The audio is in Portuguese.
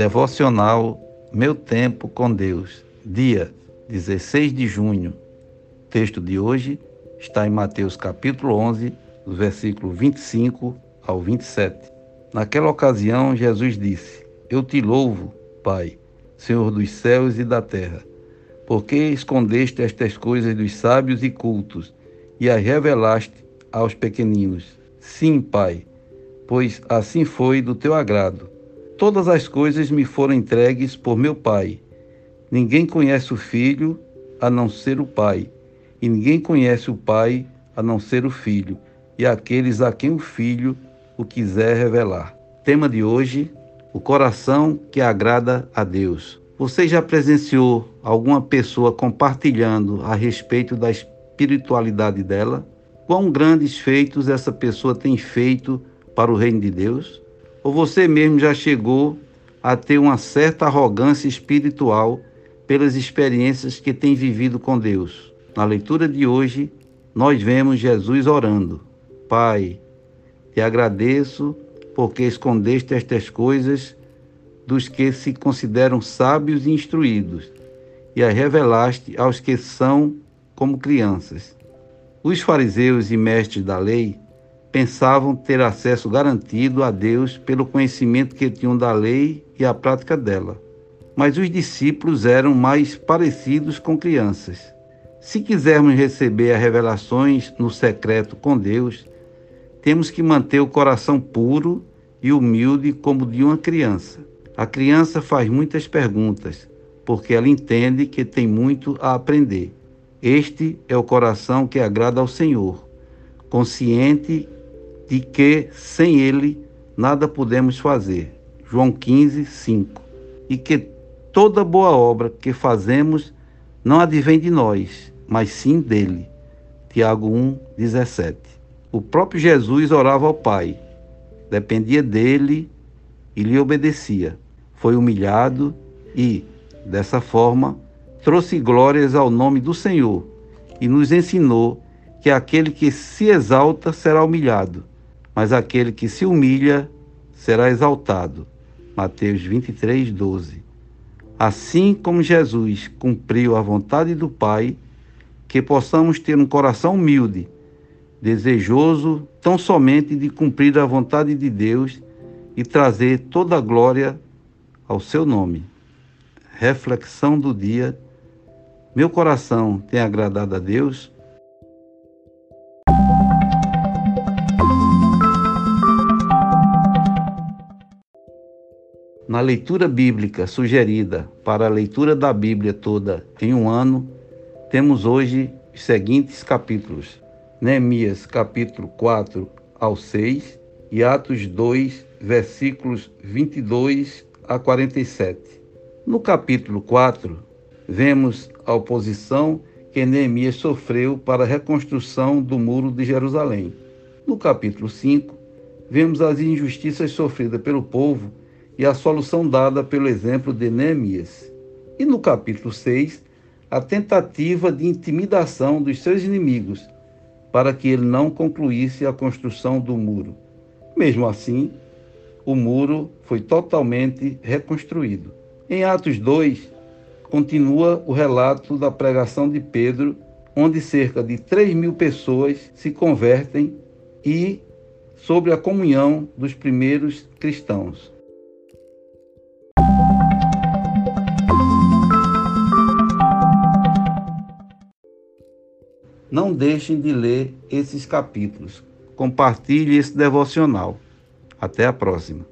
Devocional Meu Tempo com Deus, dia 16 de junho. O texto de hoje está em Mateus capítulo 11, do versículo 25 ao 27. Naquela ocasião, Jesus disse: Eu te louvo, Pai, Senhor dos céus e da terra, porque escondeste estas coisas dos sábios e cultos e as revelaste aos pequeninos. Sim, Pai, pois assim foi do teu agrado. Todas as coisas me foram entregues por meu Pai. Ninguém conhece o Filho a não ser o Pai, e ninguém conhece o Pai a não ser o Filho, e aqueles a quem o Filho o quiser revelar. Tema de hoje: o coração que agrada a Deus. Você já presenciou alguma pessoa compartilhando a respeito da espiritualidade dela? Quão grandes feitos essa pessoa tem feito para o reino de Deus? Ou você mesmo já chegou a ter uma certa arrogância espiritual pelas experiências que tem vivido com Deus? Na leitura de hoje, nós vemos Jesus orando: Pai, te agradeço porque escondeste estas coisas dos que se consideram sábios e instruídos, e as revelaste aos que são como crianças. Os fariseus e mestres da lei pensavam ter acesso garantido a Deus pelo conhecimento que tinham da lei e a prática dela. Mas os discípulos eram mais parecidos com crianças. Se quisermos receber as revelações no secreto com Deus, temos que manter o coração puro e humilde como de uma criança. A criança faz muitas perguntas, porque ela entende que tem muito a aprender. Este é o coração que agrada ao Senhor, consciente de que sem ele nada podemos fazer. João 15, 5. E que toda boa obra que fazemos não advém de nós, mas sim dele. Tiago 1, 17. O próprio Jesus orava ao Pai, dependia dele e lhe obedecia. Foi humilhado e, dessa forma, trouxe glórias ao nome do Senhor e nos ensinou que aquele que se exalta será humilhado mas aquele que se humilha será exaltado. Mateus 23, 12. Assim como Jesus cumpriu a vontade do Pai, que possamos ter um coração humilde, desejoso tão somente de cumprir a vontade de Deus e trazer toda a glória ao seu nome. Reflexão do dia. Meu coração tem agradado a Deus Na leitura bíblica sugerida para a leitura da Bíblia toda em um ano, temos hoje os seguintes capítulos: Neemias, capítulo 4 ao 6 e Atos 2, versículos 22 a 47. No capítulo 4, vemos a oposição que Neemias sofreu para a reconstrução do muro de Jerusalém. No capítulo 5, vemos as injustiças sofridas pelo povo e a solução dada pelo exemplo de Neemias. E no capítulo 6, a tentativa de intimidação dos seus inimigos para que ele não concluísse a construção do muro. Mesmo assim, o muro foi totalmente reconstruído. Em Atos 2, continua o relato da pregação de Pedro, onde cerca de 3 mil pessoas se convertem e sobre a comunhão dos primeiros cristãos. Não deixem de ler esses capítulos. Compartilhe esse devocional. Até a próxima.